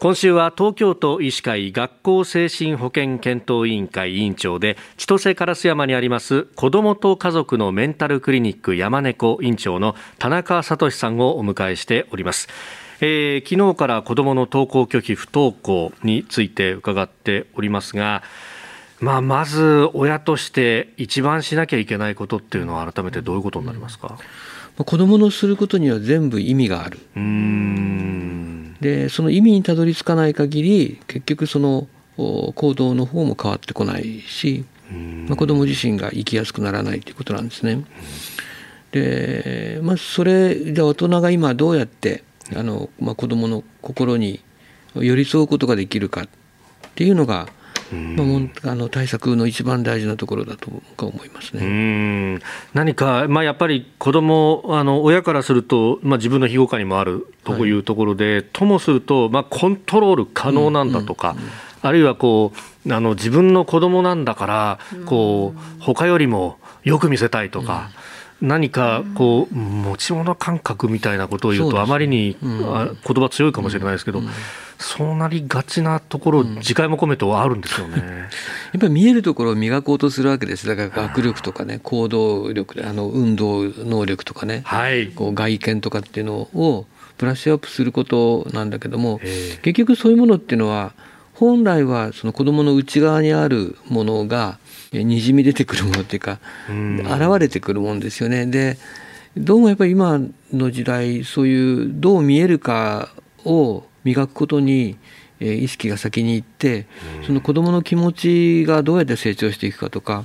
今週は東京都医師会学校精神保健検討委員会委員長で千歳烏山にあります子どもと家族のメンタルクリニック山猫院長の田中聡さんをお迎えしております。えー、昨日から子どもの登校拒否不登校について伺っておりますが、まあ、まず親として一番しなきゃいけないことっていうのは改めてどういうことになりますか、子どものすることには全部意味がある。でその意味にたどり着かない限り結局その行動の方も変わってこないし、まあ、子ども自身が生きやすくならないということなんですね。でまあ、それじゃあ大人が今どうやってあの、まあ、子どもの心に寄り添うことができるかっていうのがまあ、あの対策の一番大事なところだと思いますね。何か、まあ、やっぱり子どもあの親からすると、まあ、自分の庇護下にもあるというところで、はい、ともすると、まあ、コントロール可能なんだとか。うんうんうん。あるいはこうあの自分の子供なんだからこう他よりもよく見せたいとか、何かこう持ち物感覚みたいなことを言うとあまりに言葉強いかもしれないですけど、そうなりがちなところ、次回も込めてはあるんですよね。やっぱり見えるところを磨こうとするわけです。だから学力とかね、行動力、あの運動能力とかね、はい、こう外見とかっていうのをブラッシュアップすることなんだけども、結局そういうものっていうのは本来はその子どもの内側にあるものがにじみ出てくるものっていうか、現れてくるもんですよね。でどうもやっぱり今の時代そういうどう見えるかを磨くことに意識が先に行ってその子どもの気持ちがどうやって成長していくかとか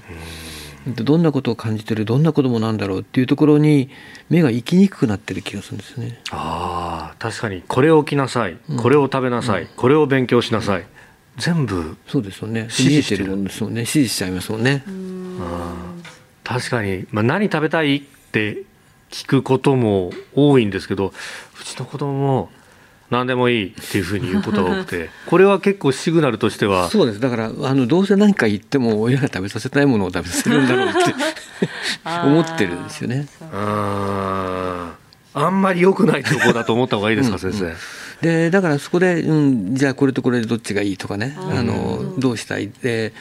どんなことを感じてるどんな子どもなんだろうっていうところに目が行きにくくなってる気がするんですね。あ確かに。これを着なさい、これを食べなさい、うん、これを勉強しなさい、うん、全部そうですよね。指示してる。もんですもんね。指示しちゃいますもんね。確かに、まあ、何食べたいって聞くことも多いんですけどうちの子供も何でもいいっていうふうに言うことが多くて これは結構シグナルとしては。そうです。だからあのどうせ何か言っても親が食べさせたいものを食べさせるんだろうって 思ってるんですよね。ああんまり良くないとこだと思った方がいいですか、先生。うんでだからそこで、うん、じゃあこれとこれでどっちがいいとかねあのどうしたい？で、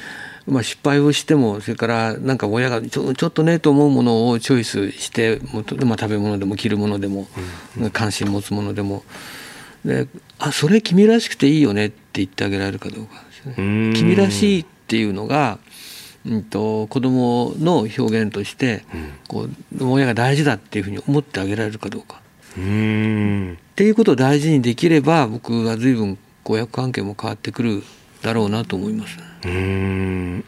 まあ、失敗をしてもそれからなんか親がちょちょっとねと思うものをチョイスしてまあ、食べ物でも着るものでも、関心持つものでも。であそれ君らしくていいよねって言ってあげられるかどうかですね。君らしいっていうのがうんと、子供の表現として、うん、こう親が大事だっていうふうに思ってあげられるかどうか。うんっていうことを大事にできれば僕は随分親子関係も変わってくるだろうなと思います。うん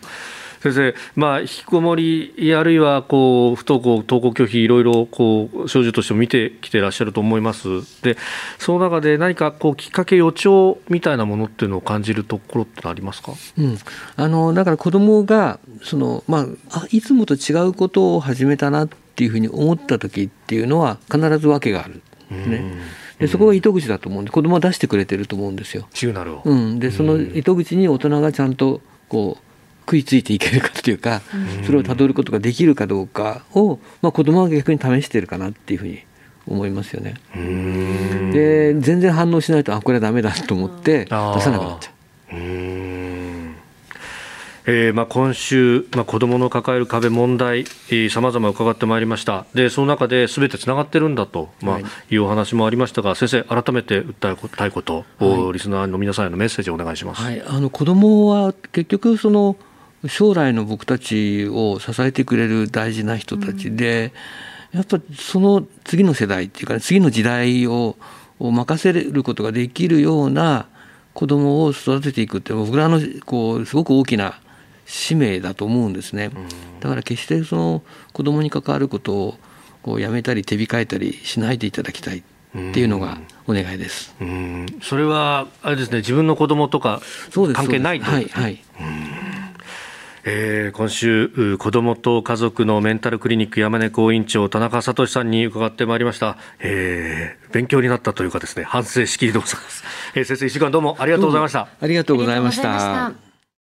先生、まあ、引きこもり、あるいはこう不登校、登校拒否、いろいろこう症状としても見てきてらっしゃると思います、でその中で何かこうきっかけ、予兆みたいなものっていうのを感じるところってありますか、うん、あのだから子どもがその、まあ、あいつもと違うことを始めたなっていうふうに思った時っていうのは、必ず訳がある。ね、でそこが糸口だと思うんで子供は出してくれてると思うんですよ。うん、でその糸口に大人がちゃんとこう食いついていけるかというか、それをたどることができるかどうかを、まあ、子供は逆に試しているかなっていうふうに思いますよね。で全然反応しないとあこれはダメだと思って出さなくなっちゃう。えーまあ、今週、まあ、子どもの抱える壁、問題、さまざま伺ってまいりました、でその中ですべてつながってるんだと、まあ、い、うお話もありましたが、先生、改めて訴えたいことを、はい、リスナーの皆さんへのメッセージをお願いします、はい、あの子どもは結局その、将来の僕たちを支えてくれる大事な人たちで、やっぱその次の世代っていうか、次の時代を任せることができるような子供を育てていくって僕らのこうすごく大きな使命だと思うんですね。だから決してその子供に関わることをこうやめたり手控えたりしないでいただきたいっていうのがお願いです。それはあれですね自分の子供とか関係ないとはいはい。えー、今週子どもと家族のメンタルクリニック山根校院長田中聡さんに伺ってまいりました、えー、勉強になったというかですね反省しきりでございます、えー、先生1週間どうもありがとうございました。ありがとうございました